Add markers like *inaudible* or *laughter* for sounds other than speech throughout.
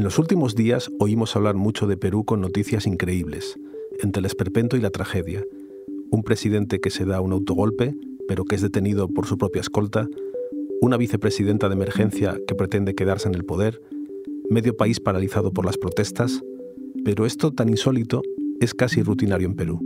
En los últimos días oímos hablar mucho de Perú con noticias increíbles, entre el esperpento y la tragedia. Un presidente que se da un autogolpe, pero que es detenido por su propia escolta, una vicepresidenta de emergencia que pretende quedarse en el poder, medio país paralizado por las protestas, pero esto tan insólito es casi rutinario en Perú.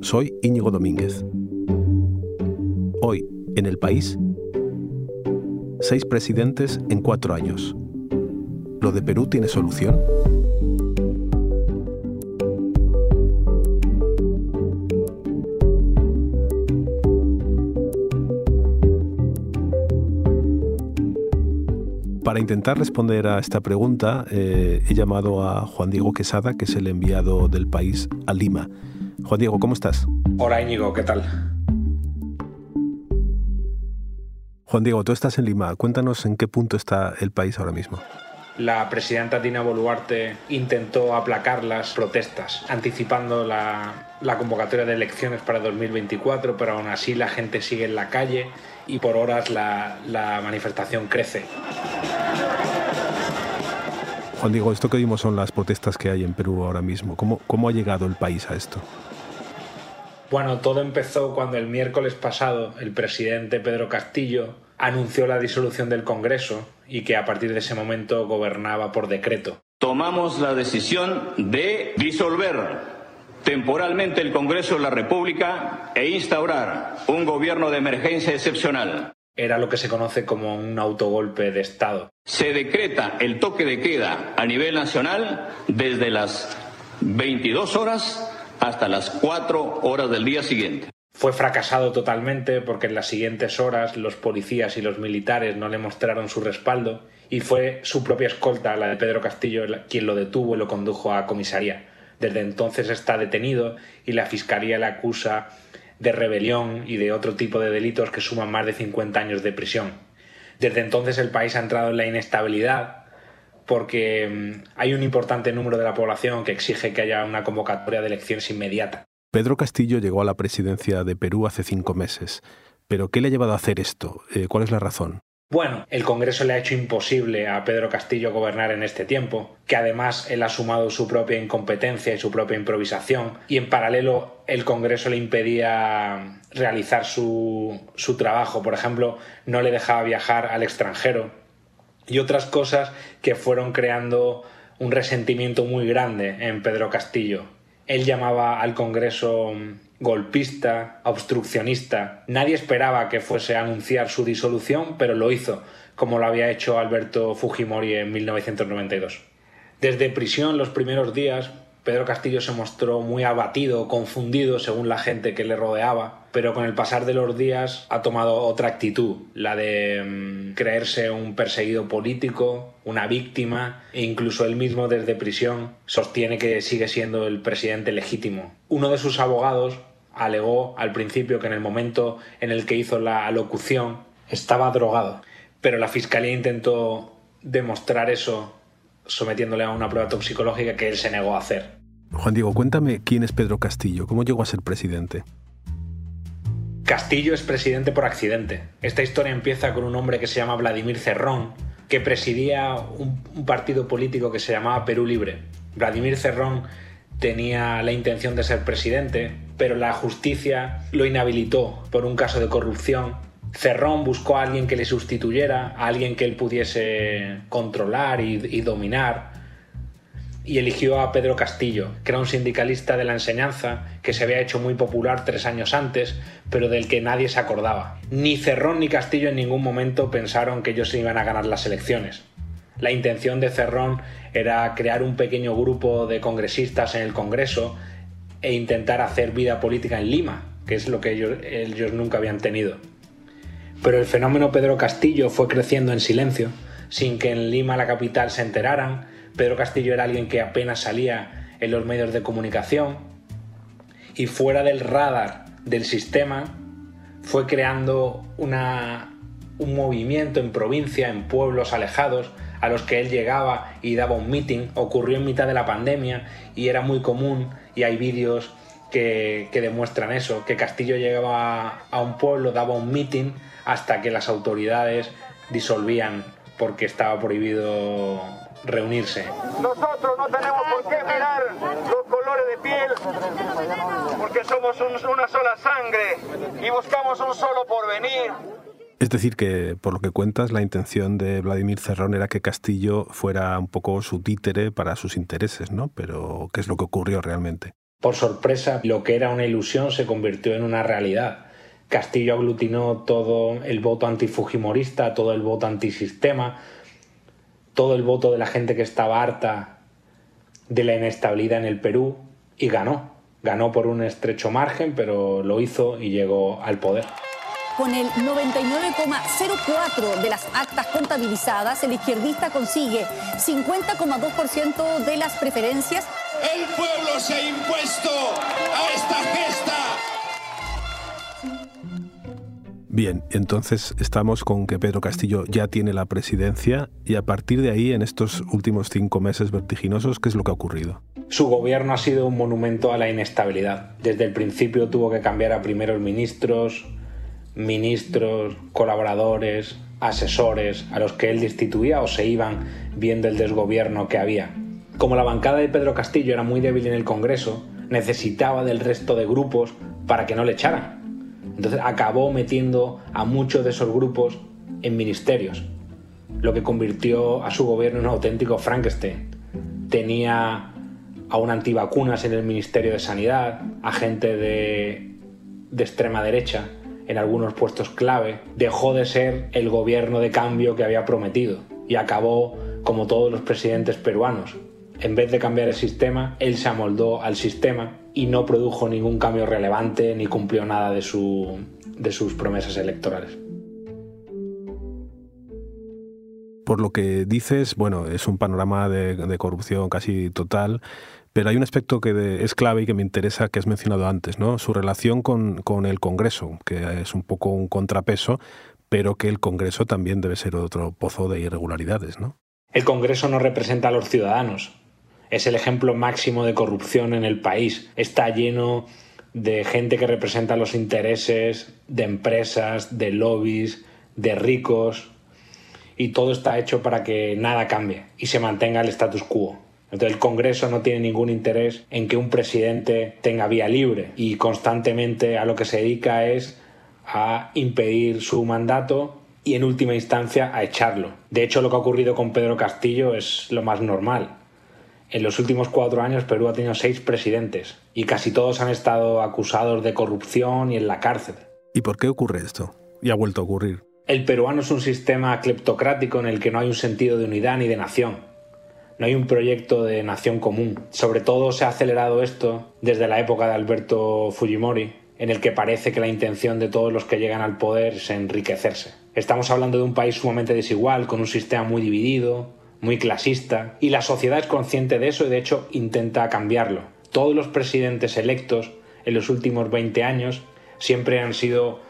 Soy Íñigo Domínguez. Hoy, en el país, seis presidentes en cuatro años. ¿Lo de Perú tiene solución? Para intentar responder a esta pregunta, eh, he llamado a Juan Diego Quesada, que es el enviado del país a Lima. Juan Diego, ¿cómo estás? Hola Íñigo, ¿qué tal? Juan Diego, tú estás en Lima. Cuéntanos en qué punto está el país ahora mismo. La presidenta Dina Boluarte intentó aplacar las protestas, anticipando la, la convocatoria de elecciones para 2024, pero aún así la gente sigue en la calle y por horas la, la manifestación crece. Juan Diego, esto que vimos son las protestas que hay en Perú ahora mismo. ¿Cómo, cómo ha llegado el país a esto? Bueno, todo empezó cuando el miércoles pasado el presidente Pedro Castillo anunció la disolución del Congreso y que a partir de ese momento gobernaba por decreto. Tomamos la decisión de disolver temporalmente el Congreso de la República e instaurar un gobierno de emergencia excepcional. Era lo que se conoce como un autogolpe de Estado. Se decreta el toque de queda a nivel nacional desde las 22 horas hasta las 4 horas del día siguiente. Fue fracasado totalmente porque en las siguientes horas los policías y los militares no le mostraron su respaldo y fue su propia escolta, la de Pedro Castillo, quien lo detuvo y lo condujo a comisaría. Desde entonces está detenido y la Fiscalía le acusa de rebelión y de otro tipo de delitos que suman más de 50 años de prisión. Desde entonces el país ha entrado en la inestabilidad porque mm, hay un importante número de la población que exige que haya una convocatoria de elecciones inmediata. Pedro Castillo llegó a la presidencia de Perú hace cinco meses. ¿Pero qué le ha llevado a hacer esto? Eh, ¿Cuál es la razón? Bueno, el Congreso le ha hecho imposible a Pedro Castillo gobernar en este tiempo, que además él ha sumado su propia incompetencia y su propia improvisación, y en paralelo el Congreso le impedía realizar su, su trabajo. Por ejemplo, no le dejaba viajar al extranjero y otras cosas que fueron creando un resentimiento muy grande en Pedro Castillo. Él llamaba al Congreso golpista, obstruccionista. Nadie esperaba que fuese a anunciar su disolución, pero lo hizo, como lo había hecho Alberto Fujimori en 1992. Desde prisión los primeros días, Pedro Castillo se mostró muy abatido, confundido según la gente que le rodeaba, pero con el pasar de los días ha tomado otra actitud, la de mm, creerse un perseguido político, una víctima, e incluso él mismo desde prisión sostiene que sigue siendo el presidente legítimo. Uno de sus abogados alegó al principio que en el momento en el que hizo la alocución estaba drogado, pero la fiscalía intentó demostrar eso sometiéndole a una prueba toxicológica que él se negó a hacer. Juan Diego, cuéntame quién es Pedro Castillo, cómo llegó a ser presidente. Castillo es presidente por accidente. Esta historia empieza con un hombre que se llama Vladimir Cerrón, que presidía un, partido político que se llamaba Perú Libre. Vladimir Cerrón tenía la intención de ser presidente, pero la justicia lo inhabilitó por un caso de corrupción. Cerrón buscó a alguien que le sustituyera, a alguien que él pudiese controlar y, dominar, y eligió a Pedro Castillo, que era un sindicalista de la enseñanza que se había hecho muy popular tres años antes, pero del que nadie se acordaba. Ni Cerrón ni Castillo en ningún momento pensaron que ellos iban a ganar las elecciones. La intención de Cerrón era crear un pequeño grupo de congresistas en el Congreso e intentar hacer vida política en Lima, que es lo que ellos, nunca habían tenido. Pero el fenómeno Pedro Castillo fue creciendo en silencio, sin que en Lima, la capital, se enteraran. Pedro Castillo era alguien que apenas salía en los medios de comunicación y fuera del radar del sistema fue creando una, un movimiento en provincia, en pueblos alejados, a los que él llegaba y daba un meeting. Ocurrió en mitad de la pandemia y era muy común y hay vídeos que, demuestran eso, que Castillo llegaba a un pueblo, daba un meeting hasta que las autoridades disolvían porque estaba prohibido reunirse. Nosotros no tenemos por qué mirar los colores de piel, porque somos una sola sangre y buscamos un solo porvenir. Es decir, que por lo que cuentas, la intención de Vladimir Cerrón era que Castillo fuera un poco su títere para sus intereses, ¿no? Pero, ¿qué es lo que ocurrió realmente? Por sorpresa, lo que era una ilusión se convirtió en una realidad. Castillo aglutinó todo el voto antifujimorista, todo el voto antisistema, todo el voto de la gente que estaba harta de la inestabilidad en el Perú y ganó. Ganó por un estrecho margen, pero lo hizo y llegó al poder. Con el 99,04 de las actas contabilizadas, el izquierdista consigue 50,2% de las preferencias. El pueblo se ha impuesto a esta gesta. Bien, entonces estamos con que Pedro Castillo ya tiene la presidencia y a partir de ahí, en estos últimos cinco meses vertiginosos, ¿qué es lo que ha ocurrido? Su gobierno ha sido un monumento a la inestabilidad. Desde el principio tuvo que cambiar a primeros ministros, ministros, colaboradores, asesores a los que él destituía o se iban viendo el desgobierno que había. Como la bancada de Pedro Castillo era muy débil en el Congreso, necesitaba del resto de grupos para que no le echaran. Entonces acabó metiendo a muchos de esos grupos en ministerios, lo que convirtió a su gobierno en un auténtico Frankenstein. Tenía a un antivacunas en el Ministerio de Sanidad, a gente de, de extrema derecha, en algunos puestos clave, dejó de ser el gobierno de cambio que había prometido y acabó como todos los presidentes peruanos. En vez de cambiar el sistema, él se amoldó al sistema y no produjo ningún cambio relevante ni cumplió nada de, su, de sus promesas electorales. Por lo que dices, bueno, es un panorama de, de corrupción casi total pero hay un aspecto que es clave y que me interesa, que has mencionado antes, ¿no? Su relación con, con, el Congreso, que es un poco un contrapeso, pero que el Congreso también debe ser otro pozo de irregularidades, ¿no? El Congreso no representa a los ciudadanos. Es el ejemplo máximo de corrupción en el país. Está lleno de gente que representa los intereses de empresas, de lobbies, de ricos, y todo está hecho para que nada cambie y se mantenga el status quo. Entonces el Congreso no tiene ningún interés en que un presidente tenga vía libre y constantemente a lo que se dedica es a impedir su mandato y en última instancia a echarlo. De hecho lo que ha ocurrido con Pedro Castillo es lo más normal. En los últimos cuatro años Perú ha tenido seis presidentes y casi todos han estado acusados de corrupción y en la cárcel. ¿Y por qué ocurre esto? Y ha vuelto a ocurrir. El peruano es un sistema cleptocrático en el que no hay un sentido de unidad ni de nación no hay un proyecto de nación común. Sobre todo se ha acelerado esto desde la época de Alberto Fujimori, en el que parece que la intención de todos los que llegan al poder es enriquecerse. Estamos hablando de un país sumamente desigual, con un sistema muy dividido, muy clasista, y la sociedad es consciente de eso y de hecho intenta cambiarlo. Todos los presidentes electos en los últimos 20 años siempre han sido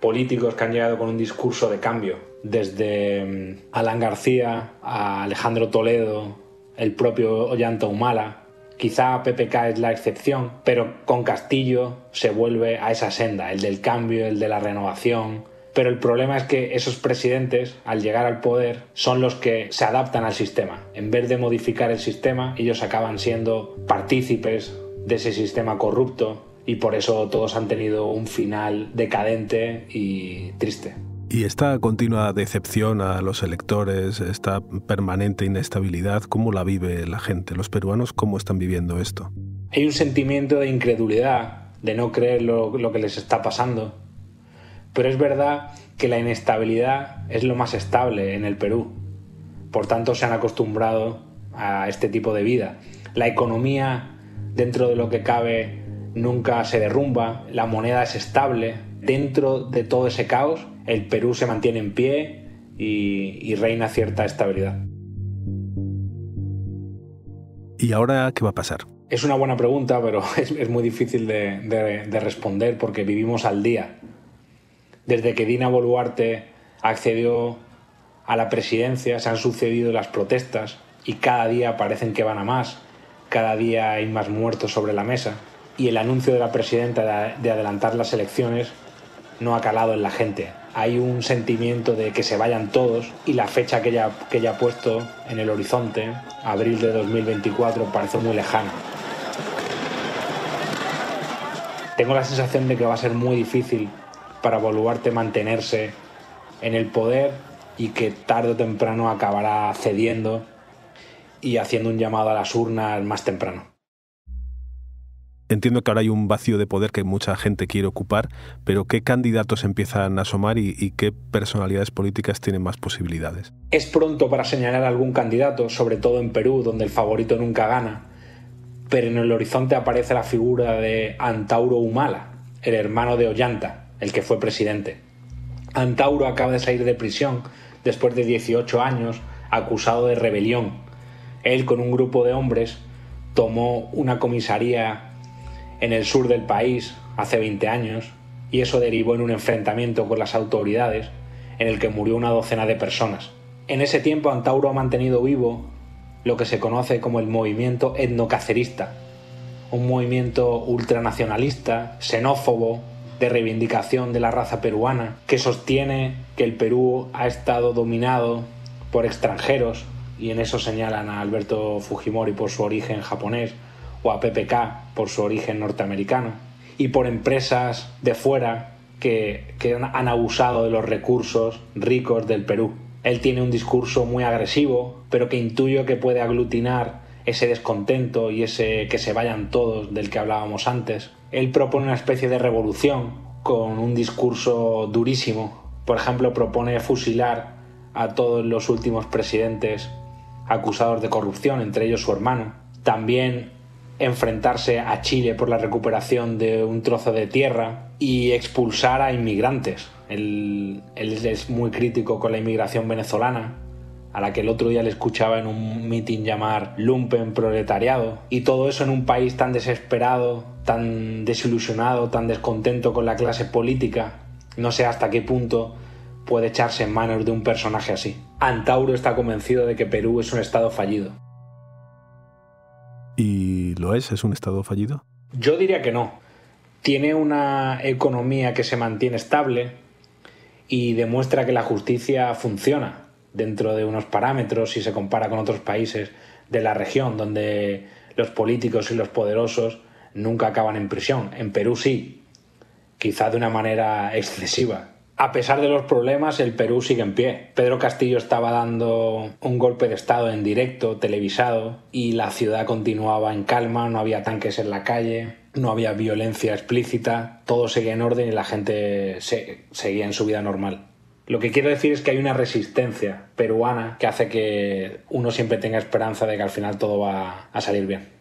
políticos que han llegado con un discurso de cambio, desde mm, Alan García a Alejandro Toledo, el propio Ollanta Humala. Quizá PPK es la excepción, pero con Castillo se vuelve a esa senda, el del cambio, el de la renovación. Pero el problema es que esos presidentes, al llegar al poder, son los que se adaptan al sistema. En vez de modificar el sistema, ellos acaban siendo partícipes de ese sistema corrupto y por eso todos han tenido un final decadente y triste. Y esta continua decepción a los electores, esta permanente inestabilidad, ¿cómo la vive la gente? ¿Los peruanos cómo están viviendo esto? Hay un sentimiento de incredulidad, de no creer lo, lo que les está pasando. Pero es verdad que la inestabilidad es lo más estable en el Perú. Por tanto, se han acostumbrado a este tipo de vida. La economía, dentro de lo que cabe, nunca se derrumba, la moneda es estable. Dentro de todo ese caos, el Perú se mantiene en pie y, reina cierta estabilidad. ¿Y ahora qué va a pasar? Es una buena pregunta, pero *laughs* es, muy difícil de, responder porque vivimos al día. Desde que Dina Boluarte accedió a la presidencia se han sucedido las protestas y cada día parecen que van a más, cada día hay más muertos sobre la mesa y el anuncio de la presidenta de adelantar las elecciones no ha calado en la gente hay un sentimiento de que se vayan todos y la fecha que ella, que ella ha puesto en el horizonte, abril de 2024, parece muy lejana. Tengo la sensación de que va a ser muy difícil para Boluarte mantenerse en el poder y que tarde o temprano acabará cediendo y haciendo un llamado a las urnas más temprano. Entiendo que ahora hay un vacío de poder que mucha gente quiere ocupar, pero ¿qué candidatos empiezan a asomar y, qué personalidades políticas tienen más posibilidades? Es pronto para señalar algún candidato, sobre todo en Perú, donde el favorito nunca gana, pero en el horizonte aparece la figura de Antauro Humala, el hermano de Ollanta, el que fue presidente. Antauro acaba de salir de prisión después de 18 años acusado de rebelión. Él con un grupo de hombres tomó una comisaría en el sur del país hace 20 años y eso derivó en un enfrentamiento con las autoridades en el que murió una docena de personas. En ese tiempo Antauro ha mantenido vivo lo que se conoce como el movimiento etnocacerista, un movimiento ultranacionalista, xenófobo, de reivindicación de la raza peruana, que sostiene que el Perú ha estado dominado por extranjeros, y en eso señalan a Alberto Fujimori por su origen japonés, o a PPK por su origen norteamericano, y por empresas de fuera que, han abusado de los recursos ricos del Perú. Él tiene un discurso muy agresivo, pero que intuyo que puede aglutinar ese descontento y ese que se vayan todos del que hablábamos antes. Él propone una especie de revolución con un discurso durísimo. Por ejemplo, propone fusilar a todos los últimos presidentes acusados de corrupción, entre ellos su hermano. También enfrentarse a Chile por la recuperación de un trozo de tierra y expulsar a inmigrantes. Él, es muy crítico con la inmigración venezolana, a la que el otro día le escuchaba en un mitin llamar lumpen proletariado. Y todo eso en un país tan desesperado, tan desilusionado, tan descontento con la clase política. No sé hasta qué punto puede echarse en manos de un personaje así. Antauro está convencido de que Perú es un estado fallido. ¿Y lo es? ¿Es un Estado fallido? Yo diría que no. Tiene una economía que se mantiene estable y demuestra que la justicia funciona dentro de unos parámetros si se compara con otros países de la región donde los políticos y los poderosos nunca acaban en prisión. En Perú sí, quizá de una manera excesiva. A pesar de los problemas, el Perú sigue en pie. Pedro Castillo estaba dando un golpe de Estado en directo, televisado, y la ciudad continuaba en calma, no había tanques en la calle, no había violencia explícita, todo seguía en orden y la gente seguía en su vida normal. Lo que quiero decir es que hay una resistencia peruana que hace que uno siempre tenga esperanza de que al final todo va a salir bien.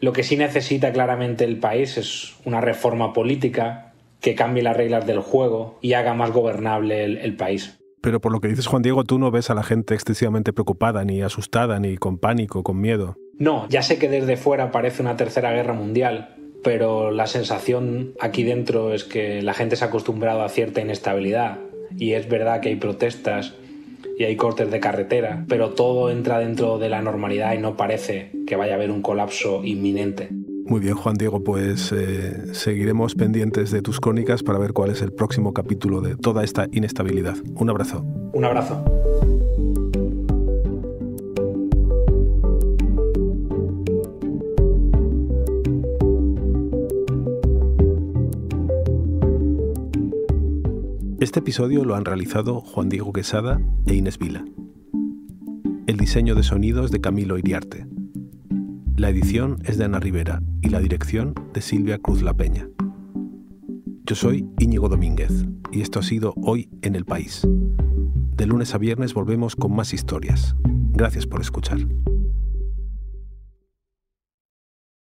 Lo que sí necesita claramente el país es una reforma política que cambie las reglas del juego y haga más gobernable el, país. Pero por lo que dices, Juan Diego, tú no ves a la gente excesivamente preocupada, ni asustada, ni con pánico, con miedo. No, ya sé que desde fuera parece una tercera guerra mundial, pero la sensación aquí dentro es que la gente se ha acostumbrado a cierta inestabilidad. Y es verdad que hay protestas y hay cortes de carretera, pero todo entra dentro de la normalidad y no parece que vaya a haber un colapso inminente. Muy bien, Juan Diego, pues eh, seguiremos pendientes de tus crónicas para ver cuál es el próximo capítulo de toda esta inestabilidad. Un abrazo. Un abrazo. Este episodio lo han realizado Juan Diego Quesada e Inés Vila. El diseño de sonidos de Camilo Iriarte. La edición es de Ana Rivera y la dirección de Silvia Cruz La Peña. Yo soy Íñigo Domínguez y esto ha sido Hoy en el País. De lunes a viernes volvemos con más historias. Gracias por escuchar.